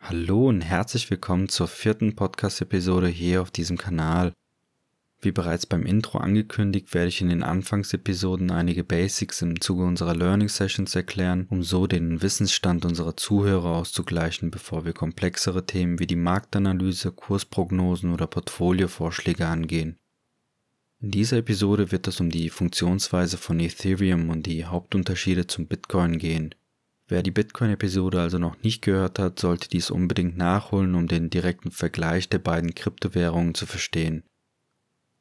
Hallo und herzlich willkommen zur vierten Podcast-Episode hier auf diesem Kanal. Wie bereits beim Intro angekündigt, werde ich in den Anfangsepisoden einige Basics im Zuge unserer Learning Sessions erklären, um so den Wissensstand unserer Zuhörer auszugleichen, bevor wir komplexere Themen wie die Marktanalyse, Kursprognosen oder Portfoliovorschläge angehen. In dieser Episode wird es um die Funktionsweise von Ethereum und die Hauptunterschiede zum Bitcoin gehen. Wer die Bitcoin-Episode also noch nicht gehört hat, sollte dies unbedingt nachholen, um den direkten Vergleich der beiden Kryptowährungen zu verstehen.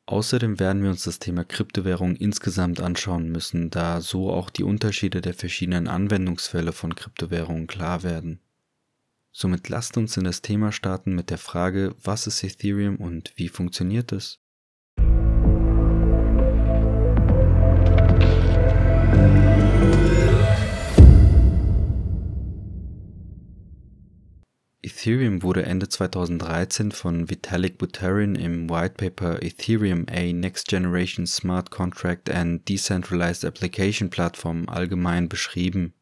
Außerdem werden wir uns das Thema Kryptowährung insgesamt anschauen müssen, da so auch die Unterschiede der verschiedenen Anwendungsfälle von Kryptowährungen klar werden. Somit lasst uns in das Thema starten mit der Frage, was ist Ethereum und wie funktioniert es? Ethereum wurde Ende 2013 von Vitalik Buterin im White Paper Ethereum A Next Generation Smart Contract and Decentralized Application Platform allgemein beschrieben.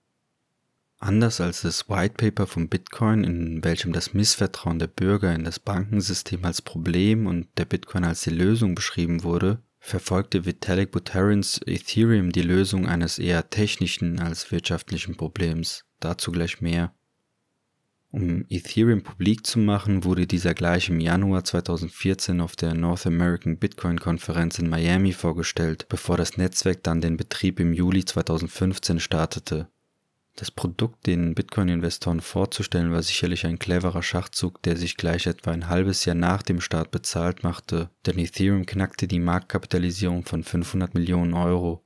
Anders als das White Paper von Bitcoin, in welchem das Missvertrauen der Bürger in das Bankensystem als Problem und der Bitcoin als die Lösung beschrieben wurde, verfolgte Vitalik Buterins Ethereum die Lösung eines eher technischen als wirtschaftlichen Problems. Dazu gleich mehr. Um Ethereum publik zu machen, wurde dieser gleich im Januar 2014 auf der North American Bitcoin Konferenz in Miami vorgestellt, bevor das Netzwerk dann den Betrieb im Juli 2015 startete. Das Produkt den Bitcoin-Investoren vorzustellen war sicherlich ein cleverer Schachzug, der sich gleich etwa ein halbes Jahr nach dem Start bezahlt machte, denn Ethereum knackte die Marktkapitalisierung von 500 Millionen Euro.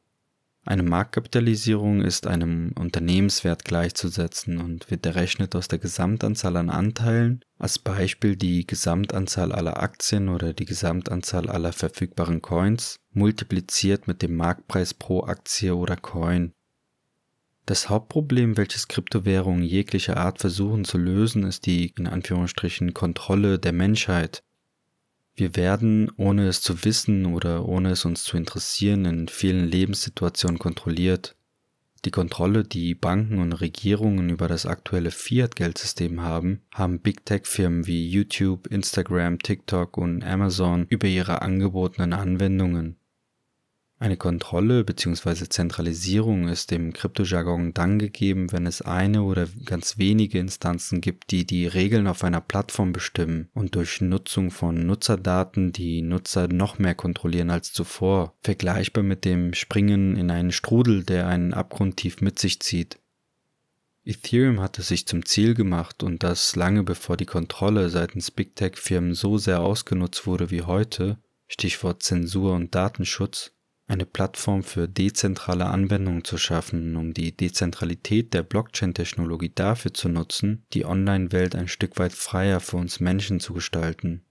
Eine Marktkapitalisierung ist einem Unternehmenswert gleichzusetzen und wird errechnet aus der Gesamtanzahl an Anteilen, als Beispiel die Gesamtanzahl aller Aktien oder die Gesamtanzahl aller verfügbaren Coins, multipliziert mit dem Marktpreis pro Aktie oder Coin. Das Hauptproblem, welches Kryptowährungen jeglicher Art versuchen zu lösen, ist die in Anführungsstrichen Kontrolle der Menschheit wir werden, ohne es zu wissen oder ohne es uns zu interessieren, in vielen Lebenssituationen kontrolliert. Die Kontrolle, die Banken und Regierungen über das aktuelle Fiat-Geldsystem haben, haben Big Tech-Firmen wie YouTube, Instagram, TikTok und Amazon über ihre angebotenen Anwendungen. Eine Kontrolle bzw. Zentralisierung ist im Kryptojargon dann gegeben, wenn es eine oder ganz wenige Instanzen gibt, die die Regeln auf einer Plattform bestimmen und durch Nutzung von Nutzerdaten die Nutzer noch mehr kontrollieren als zuvor, vergleichbar mit dem Springen in einen Strudel, der einen Abgrund tief mit sich zieht. Ethereum hatte sich zum Ziel gemacht und das lange bevor die Kontrolle seitens Big Tech Firmen so sehr ausgenutzt wurde wie heute, Stichwort Zensur und Datenschutz, eine Plattform für dezentrale Anwendungen zu schaffen, um die Dezentralität der Blockchain-Technologie dafür zu nutzen, die Online-Welt ein Stück weit freier für uns Menschen zu gestalten.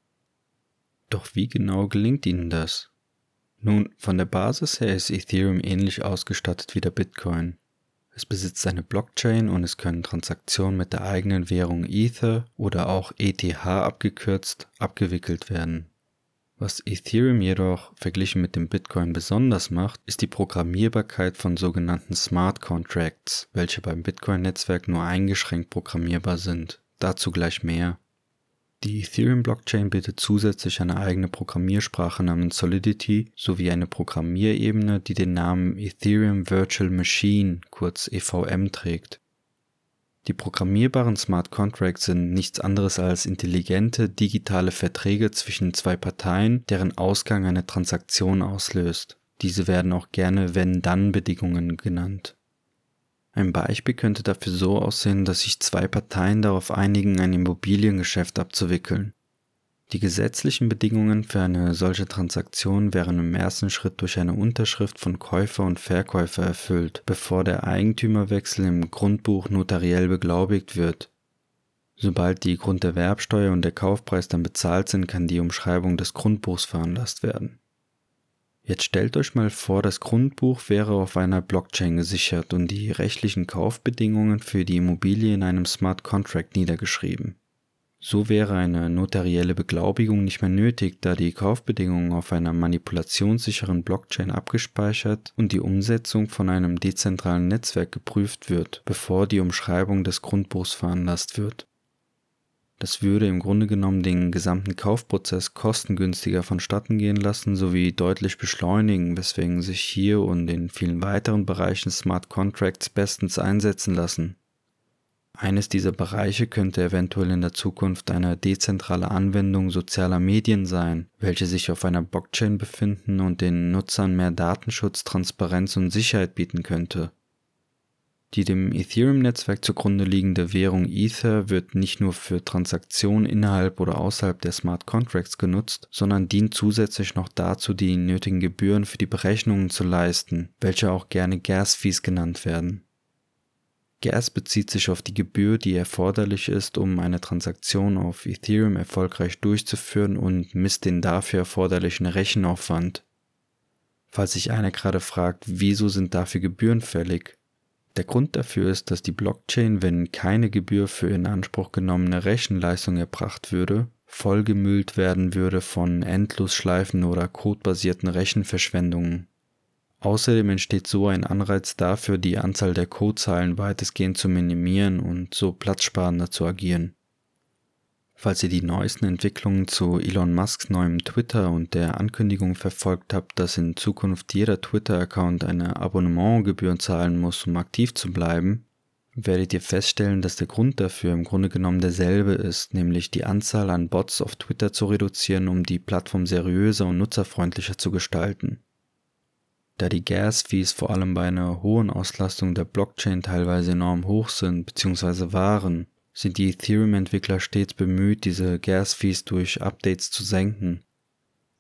Doch wie genau gelingt ihnen das? Nun, von der Basis her ist Ethereum ähnlich ausgestattet wie der Bitcoin. Es besitzt eine Blockchain und es können Transaktionen mit der eigenen Währung Ether oder auch ETH abgekürzt abgewickelt werden. Was Ethereum jedoch verglichen mit dem Bitcoin besonders macht, ist die Programmierbarkeit von sogenannten Smart Contracts, welche beim Bitcoin-Netzwerk nur eingeschränkt programmierbar sind. Dazu gleich mehr. Die Ethereum-Blockchain bietet zusätzlich eine eigene Programmiersprache namens Solidity sowie eine Programmierebene, die den Namen Ethereum Virtual Machine, kurz EVM, trägt. Die programmierbaren Smart Contracts sind nichts anderes als intelligente digitale Verträge zwischen zwei Parteien, deren Ausgang eine Transaktion auslöst. Diese werden auch gerne Wenn-Dann-Bedingungen genannt. Ein Beispiel könnte dafür so aussehen, dass sich zwei Parteien darauf einigen, ein Immobiliengeschäft abzuwickeln. Die gesetzlichen Bedingungen für eine solche Transaktion wären im ersten Schritt durch eine Unterschrift von Käufer und Verkäufer erfüllt, bevor der Eigentümerwechsel im Grundbuch notariell beglaubigt wird. Sobald die Grunderwerbsteuer und der Kaufpreis dann bezahlt sind, kann die Umschreibung des Grundbuchs veranlasst werden. Jetzt stellt euch mal vor, das Grundbuch wäre auf einer Blockchain gesichert und die rechtlichen Kaufbedingungen für die Immobilie in einem Smart Contract niedergeschrieben. So wäre eine notarielle Beglaubigung nicht mehr nötig, da die Kaufbedingungen auf einer manipulationssicheren Blockchain abgespeichert und die Umsetzung von einem dezentralen Netzwerk geprüft wird, bevor die Umschreibung des Grundbuchs veranlasst wird. Das würde im Grunde genommen den gesamten Kaufprozess kostengünstiger vonstatten gehen lassen sowie deutlich beschleunigen, weswegen sich hier und in vielen weiteren Bereichen Smart Contracts bestens einsetzen lassen. Eines dieser Bereiche könnte eventuell in der Zukunft eine dezentrale Anwendung sozialer Medien sein, welche sich auf einer Blockchain befinden und den Nutzern mehr Datenschutz, Transparenz und Sicherheit bieten könnte. Die dem Ethereum-Netzwerk zugrunde liegende Währung Ether wird nicht nur für Transaktionen innerhalb oder außerhalb der Smart Contracts genutzt, sondern dient zusätzlich noch dazu, die nötigen Gebühren für die Berechnungen zu leisten, welche auch gerne Gas-Fees genannt werden. Gas bezieht sich auf die Gebühr, die erforderlich ist, um eine Transaktion auf Ethereum erfolgreich durchzuführen und misst den dafür erforderlichen Rechenaufwand. Falls sich einer gerade fragt, wieso sind dafür Gebühren fällig, der Grund dafür ist, dass die Blockchain, wenn keine Gebühr für in Anspruch genommene Rechenleistung erbracht würde, vollgemüllt werden würde von Endlosschleifen oder codebasierten Rechenverschwendungen. Außerdem entsteht so ein Anreiz dafür, die Anzahl der Codezeilen weitestgehend zu minimieren und so platzsparender zu agieren. Falls ihr die neuesten Entwicklungen zu Elon Musks neuem Twitter und der Ankündigung verfolgt habt, dass in Zukunft jeder Twitter-Account eine Abonnementgebühr zahlen muss, um aktiv zu bleiben, werdet ihr feststellen, dass der Grund dafür im Grunde genommen derselbe ist, nämlich die Anzahl an Bots auf Twitter zu reduzieren, um die Plattform seriöser und nutzerfreundlicher zu gestalten. Da die Gas-Fees vor allem bei einer hohen Auslastung der Blockchain teilweise enorm hoch sind bzw. waren, sind die Ethereum-Entwickler stets bemüht, diese Gas-Fees durch Updates zu senken.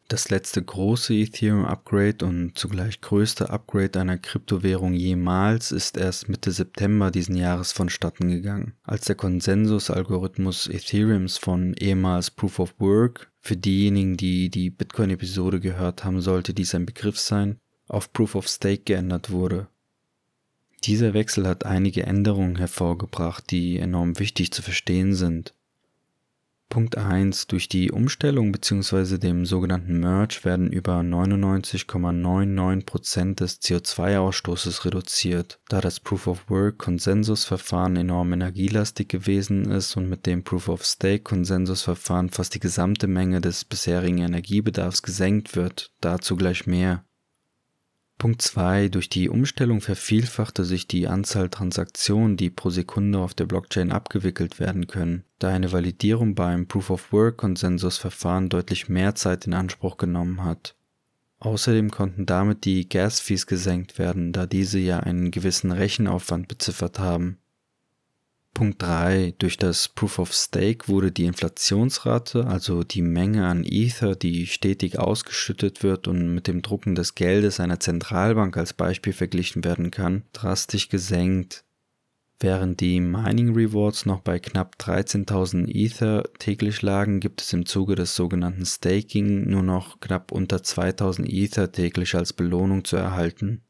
Das letzte große Ethereum-Upgrade und zugleich größte Upgrade einer Kryptowährung jemals ist erst Mitte September diesen Jahres vonstatten gegangen, als der Konsensus-Algorithmus Ethereums von ehemals Proof of Work, für diejenigen, die die Bitcoin-Episode gehört haben, sollte dies ein Begriff sein, auf Proof of Stake geändert wurde. Dieser Wechsel hat einige Änderungen hervorgebracht, die enorm wichtig zu verstehen sind. Punkt 1. Durch die Umstellung bzw. dem sogenannten Merge werden über 99,99% des CO2-Ausstoßes reduziert, da das Proof-of-Work-Konsensusverfahren enorm energielastig gewesen ist und mit dem Proof-of-Stake-Konsensusverfahren fast die gesamte Menge des bisherigen Energiebedarfs gesenkt wird, dazu gleich mehr. Punkt 2. Durch die Umstellung vervielfachte sich die Anzahl Transaktionen, die pro Sekunde auf der Blockchain abgewickelt werden können, da eine Validierung beim Proof-of-Work-Konsensusverfahren deutlich mehr Zeit in Anspruch genommen hat. Außerdem konnten damit die Gas-Fees gesenkt werden, da diese ja einen gewissen Rechenaufwand beziffert haben. Punkt 3. Durch das Proof of Stake wurde die Inflationsrate, also die Menge an Ether, die stetig ausgeschüttet wird und mit dem Drucken des Geldes einer Zentralbank als Beispiel verglichen werden kann, drastisch gesenkt. Während die Mining Rewards noch bei knapp 13.000 Ether täglich lagen, gibt es im Zuge des sogenannten Staking nur noch knapp unter 2.000 Ether täglich als Belohnung zu erhalten.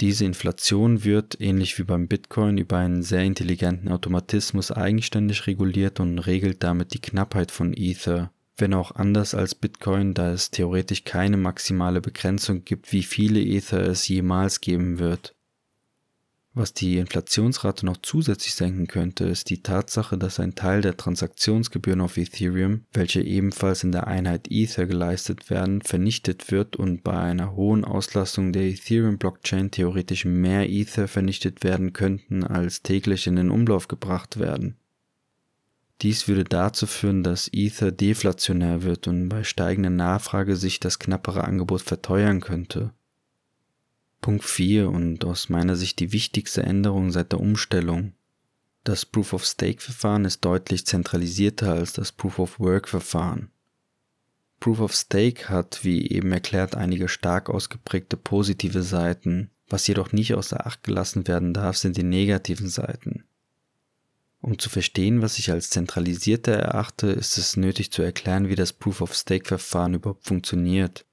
Diese Inflation wird, ähnlich wie beim Bitcoin, über einen sehr intelligenten Automatismus eigenständig reguliert und regelt damit die Knappheit von Ether, wenn auch anders als Bitcoin, da es theoretisch keine maximale Begrenzung gibt, wie viele Ether es jemals geben wird. Was die Inflationsrate noch zusätzlich senken könnte, ist die Tatsache, dass ein Teil der Transaktionsgebühren auf Ethereum, welche ebenfalls in der Einheit Ether geleistet werden, vernichtet wird und bei einer hohen Auslastung der Ethereum-Blockchain theoretisch mehr Ether vernichtet werden könnten, als täglich in den Umlauf gebracht werden. Dies würde dazu führen, dass Ether deflationär wird und bei steigender Nachfrage sich das knappere Angebot verteuern könnte. Punkt 4 und aus meiner Sicht die wichtigste Änderung seit der Umstellung. Das Proof-of-Stake-Verfahren ist deutlich zentralisierter als das Proof-of-Work-Verfahren. Proof-of-Stake hat, wie eben erklärt, einige stark ausgeprägte positive Seiten, was jedoch nicht außer Acht gelassen werden darf, sind die negativen Seiten. Um zu verstehen, was ich als zentralisierter erachte, ist es nötig zu erklären, wie das Proof-of-Stake-Verfahren überhaupt funktioniert.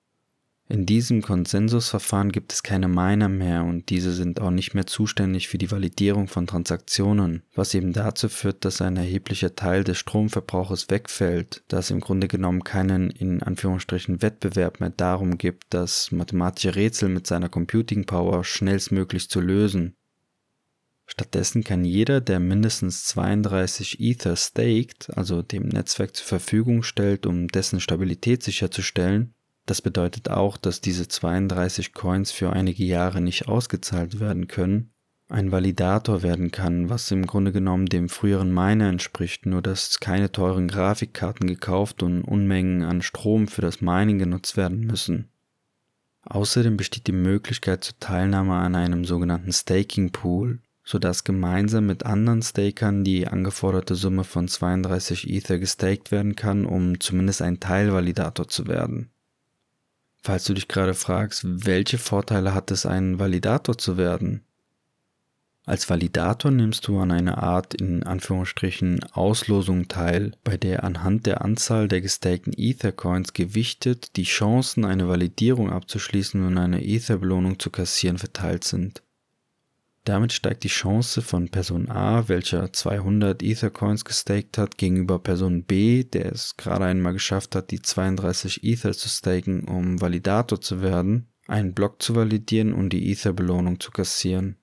In diesem Konsensusverfahren gibt es keine Miner mehr und diese sind auch nicht mehr zuständig für die Validierung von Transaktionen, was eben dazu führt, dass ein erheblicher Teil des Stromverbrauches wegfällt, da es im Grunde genommen keinen in Anführungsstrichen Wettbewerb mehr darum gibt, das mathematische Rätsel mit seiner Computing Power schnellstmöglich zu lösen. Stattdessen kann jeder, der mindestens 32 Ether staked, also dem Netzwerk zur Verfügung stellt, um dessen Stabilität sicherzustellen, das bedeutet auch, dass diese 32 Coins für einige Jahre nicht ausgezahlt werden können, ein Validator werden kann, was im Grunde genommen dem früheren Miner entspricht, nur dass keine teuren Grafikkarten gekauft und Unmengen an Strom für das Mining genutzt werden müssen. Außerdem besteht die Möglichkeit zur Teilnahme an einem sogenannten Staking Pool, sodass gemeinsam mit anderen Stakern die angeforderte Summe von 32 Ether gestaked werden kann, um zumindest ein Teilvalidator zu werden. Falls du dich gerade fragst, welche Vorteile hat es, ein Validator zu werden? Als Validator nimmst du an einer Art in Anführungsstrichen Auslosung teil, bei der anhand der Anzahl der gestakten Ether-Coins gewichtet die Chancen, eine Validierung abzuschließen und eine Ether-Belohnung zu kassieren verteilt sind. Damit steigt die Chance von Person A, welcher 200 Ether-Coins gestaked hat, gegenüber Person B, der es gerade einmal geschafft hat, die 32 Ether zu staken, um Validator zu werden, einen Block zu validieren und die Ether-Belohnung zu kassieren.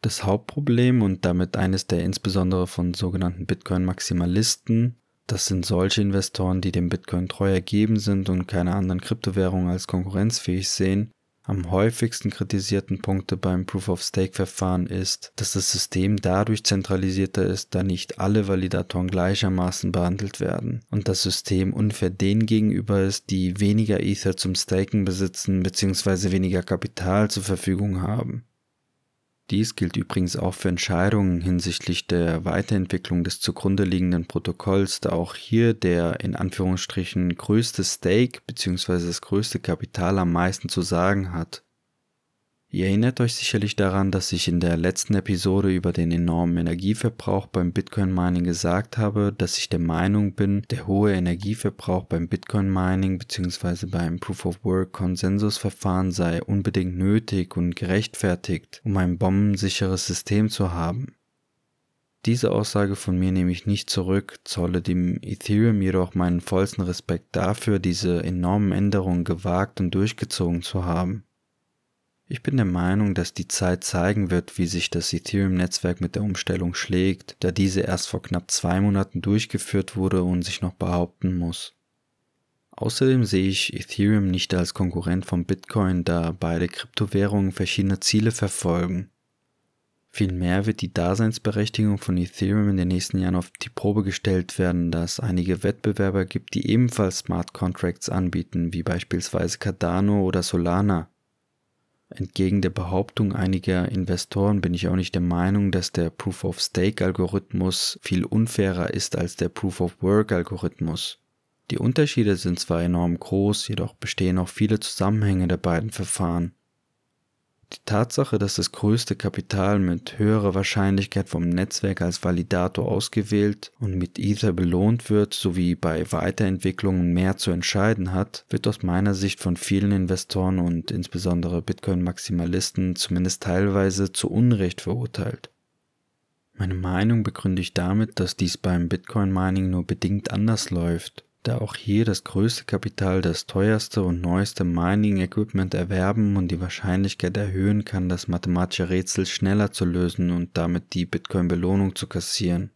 Das Hauptproblem und damit eines der insbesondere von sogenannten Bitcoin-Maximalisten, das sind solche Investoren, die dem Bitcoin treu ergeben sind und keine anderen Kryptowährungen als konkurrenzfähig sehen, am häufigsten kritisierten Punkte beim Proof-of-Stake-Verfahren ist, dass das System dadurch zentralisierter ist, da nicht alle Validatoren gleichermaßen behandelt werden und das System unfair denen gegenüber ist, die weniger Ether zum Staken besitzen bzw. weniger Kapital zur Verfügung haben. Dies gilt übrigens auch für Entscheidungen hinsichtlich der Weiterentwicklung des zugrunde liegenden Protokolls, da auch hier der in Anführungsstrichen größte Stake bzw. das größte Kapital am meisten zu sagen hat. Ihr erinnert euch sicherlich daran, dass ich in der letzten Episode über den enormen Energieverbrauch beim Bitcoin Mining gesagt habe, dass ich der Meinung bin, der hohe Energieverbrauch beim Bitcoin Mining bzw. beim Proof of Work Konsensusverfahren sei unbedingt nötig und gerechtfertigt, um ein bombensicheres System zu haben. Diese Aussage von mir nehme ich nicht zurück, zolle dem Ethereum jedoch meinen vollsten Respekt dafür, diese enormen Änderungen gewagt und durchgezogen zu haben. Ich bin der Meinung, dass die Zeit zeigen wird, wie sich das Ethereum-Netzwerk mit der Umstellung schlägt, da diese erst vor knapp zwei Monaten durchgeführt wurde und sich noch behaupten muss. Außerdem sehe ich Ethereum nicht als Konkurrent von Bitcoin, da beide Kryptowährungen verschiedene Ziele verfolgen. Vielmehr wird die Daseinsberechtigung von Ethereum in den nächsten Jahren auf die Probe gestellt werden, da es einige Wettbewerber gibt, die ebenfalls Smart Contracts anbieten, wie beispielsweise Cardano oder Solana. Entgegen der Behauptung einiger Investoren bin ich auch nicht der Meinung, dass der Proof-of-Stake-Algorithmus viel unfairer ist als der Proof-of-Work-Algorithmus. Die Unterschiede sind zwar enorm groß, jedoch bestehen auch viele Zusammenhänge der beiden Verfahren. Die Tatsache, dass das größte Kapital mit höherer Wahrscheinlichkeit vom Netzwerk als Validator ausgewählt und mit Ether belohnt wird, sowie bei Weiterentwicklungen mehr zu entscheiden hat, wird aus meiner Sicht von vielen Investoren und insbesondere Bitcoin-Maximalisten zumindest teilweise zu Unrecht verurteilt. Meine Meinung begründe ich damit, dass dies beim Bitcoin-Mining nur bedingt anders läuft da auch hier das größte Kapital das teuerste und neueste Mining-Equipment erwerben und die Wahrscheinlichkeit erhöhen kann, das mathematische Rätsel schneller zu lösen und damit die Bitcoin-Belohnung zu kassieren.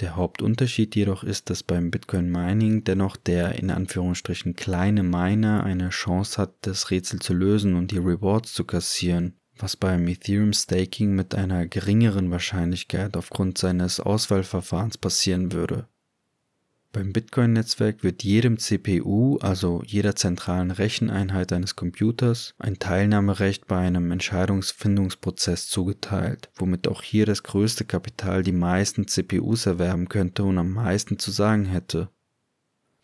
Der Hauptunterschied jedoch ist, dass beim Bitcoin Mining dennoch der in Anführungsstrichen kleine Miner eine Chance hat, das Rätsel zu lösen und die Rewards zu kassieren, was beim Ethereum Staking mit einer geringeren Wahrscheinlichkeit aufgrund seines Auswahlverfahrens passieren würde. Beim Bitcoin-Netzwerk wird jedem CPU, also jeder zentralen Recheneinheit eines Computers, ein Teilnahmerecht bei einem Entscheidungsfindungsprozess zugeteilt, womit auch hier das größte Kapital die meisten CPUs erwerben könnte und am meisten zu sagen hätte.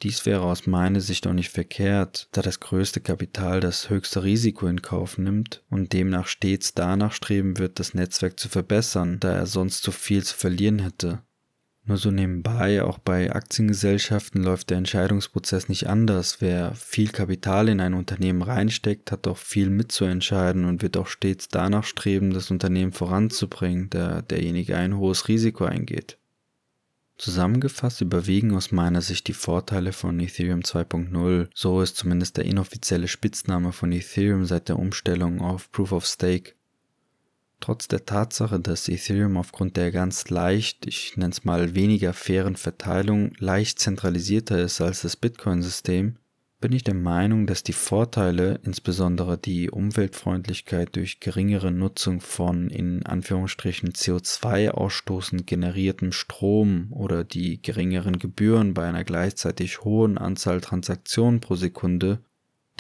Dies wäre aus meiner Sicht auch nicht verkehrt, da das größte Kapital das höchste Risiko in Kauf nimmt und demnach stets danach streben wird, das Netzwerk zu verbessern, da er sonst zu viel zu verlieren hätte. Nur so nebenbei, auch bei Aktiengesellschaften läuft der Entscheidungsprozess nicht anders. Wer viel Kapital in ein Unternehmen reinsteckt, hat auch viel mitzuentscheiden und wird auch stets danach streben, das Unternehmen voranzubringen, da derjenige ein hohes Risiko eingeht. Zusammengefasst überwiegen aus meiner Sicht die Vorteile von Ethereum 2.0, so ist zumindest der inoffizielle Spitzname von Ethereum seit der Umstellung auf Proof of Stake. Trotz der Tatsache, dass Ethereum aufgrund der ganz leicht, ich nenne es mal weniger fairen Verteilung, leicht zentralisierter ist als das Bitcoin-System, bin ich der Meinung, dass die Vorteile, insbesondere die Umweltfreundlichkeit durch geringere Nutzung von in Anführungsstrichen CO2 ausstoßend generiertem Strom oder die geringeren Gebühren bei einer gleichzeitig hohen Anzahl Transaktionen pro Sekunde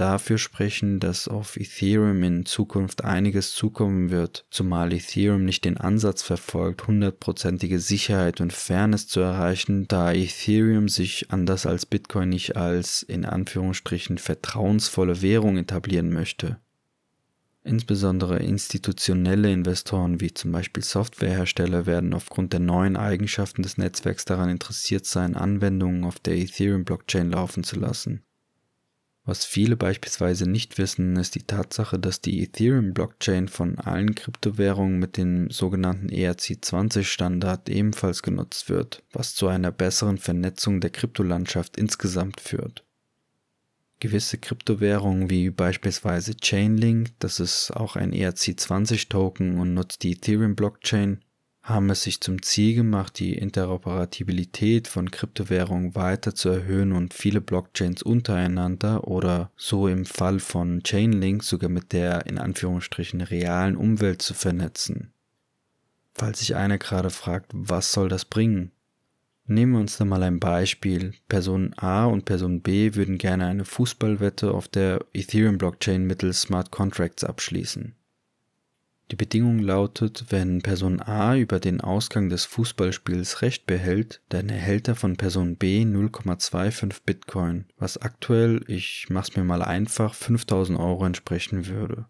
dafür sprechen, dass auf Ethereum in Zukunft einiges zukommen wird, zumal Ethereum nicht den Ansatz verfolgt, hundertprozentige Sicherheit und Fairness zu erreichen, da Ethereum sich anders als Bitcoin nicht als in Anführungsstrichen vertrauensvolle Währung etablieren möchte. Insbesondere institutionelle Investoren wie zum Beispiel Softwarehersteller werden aufgrund der neuen Eigenschaften des Netzwerks daran interessiert sein, Anwendungen auf der Ethereum-Blockchain laufen zu lassen. Was viele beispielsweise nicht wissen, ist die Tatsache, dass die Ethereum-Blockchain von allen Kryptowährungen mit dem sogenannten ERC20-Standard ebenfalls genutzt wird, was zu einer besseren Vernetzung der Kryptolandschaft insgesamt führt. Gewisse Kryptowährungen wie beispielsweise Chainlink, das ist auch ein ERC20-Token und nutzt die Ethereum-Blockchain, haben es sich zum Ziel gemacht, die Interoperabilität von Kryptowährungen weiter zu erhöhen und viele Blockchains untereinander oder so im Fall von Chainlink sogar mit der in Anführungsstrichen realen Umwelt zu vernetzen. Falls sich einer gerade fragt, was soll das bringen? Nehmen wir uns da mal ein Beispiel. Person A und Person B würden gerne eine Fußballwette auf der Ethereum-Blockchain mittels Smart Contracts abschließen. Die Bedingung lautet, wenn Person A über den Ausgang des Fußballspiels Recht behält, dann erhält er von Person B 0,25 Bitcoin, was aktuell, ich mach's mir mal einfach, 5000 Euro entsprechen würde.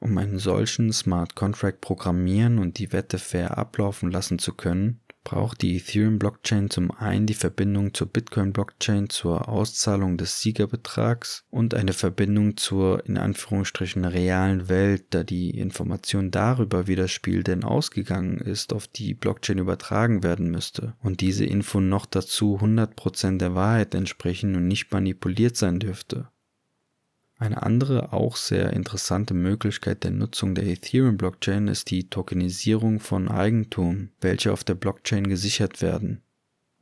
Um einen solchen Smart Contract programmieren und die Wette fair ablaufen lassen zu können, braucht die Ethereum-Blockchain zum einen die Verbindung zur Bitcoin-Blockchain zur Auszahlung des Siegerbetrags und eine Verbindung zur in Anführungsstrichen realen Welt, da die Information darüber, wie das Spiel denn ausgegangen ist, auf die Blockchain übertragen werden müsste und diese Info noch dazu 100% der Wahrheit entsprechen und nicht manipuliert sein dürfte. Eine andere, auch sehr interessante Möglichkeit der Nutzung der Ethereum-Blockchain ist die Tokenisierung von Eigentum, welche auf der Blockchain gesichert werden.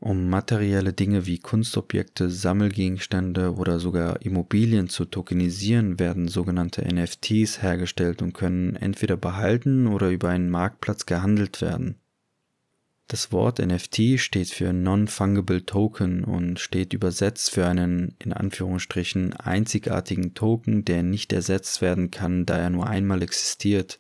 Um materielle Dinge wie Kunstobjekte, Sammelgegenstände oder sogar Immobilien zu tokenisieren, werden sogenannte NFTs hergestellt und können entweder behalten oder über einen Marktplatz gehandelt werden. Das Wort NFT steht für Non-Fungible Token und steht übersetzt für einen in Anführungsstrichen einzigartigen Token, der nicht ersetzt werden kann, da er nur einmal existiert.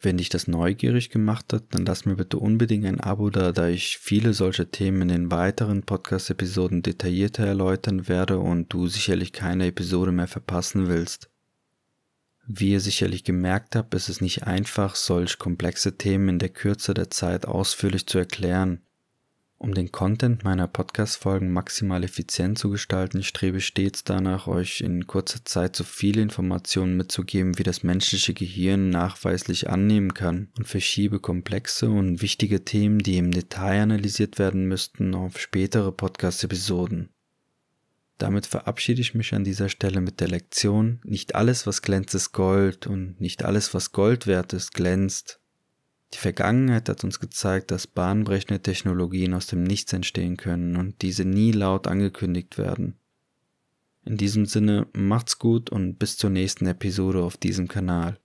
Wenn dich das neugierig gemacht hat, dann lass mir bitte unbedingt ein Abo da, da ich viele solcher Themen in den weiteren Podcast-Episoden detaillierter erläutern werde und du sicherlich keine Episode mehr verpassen willst. Wie ihr sicherlich gemerkt habt, ist es nicht einfach, solch komplexe Themen in der Kürze der Zeit ausführlich zu erklären. Um den Content meiner Podcast-Folgen maximal effizient zu gestalten, strebe ich stets danach, euch in kurzer Zeit so viele Informationen mitzugeben, wie das menschliche Gehirn nachweislich annehmen kann und verschiebe komplexe und wichtige Themen, die im Detail analysiert werden müssten, auf spätere Podcast-Episoden. Damit verabschiede ich mich an dieser Stelle mit der Lektion, nicht alles, was glänzt, ist Gold und nicht alles, was Gold wert ist, glänzt. Die Vergangenheit hat uns gezeigt, dass bahnbrechende Technologien aus dem Nichts entstehen können und diese nie laut angekündigt werden. In diesem Sinne, macht's gut und bis zur nächsten Episode auf diesem Kanal.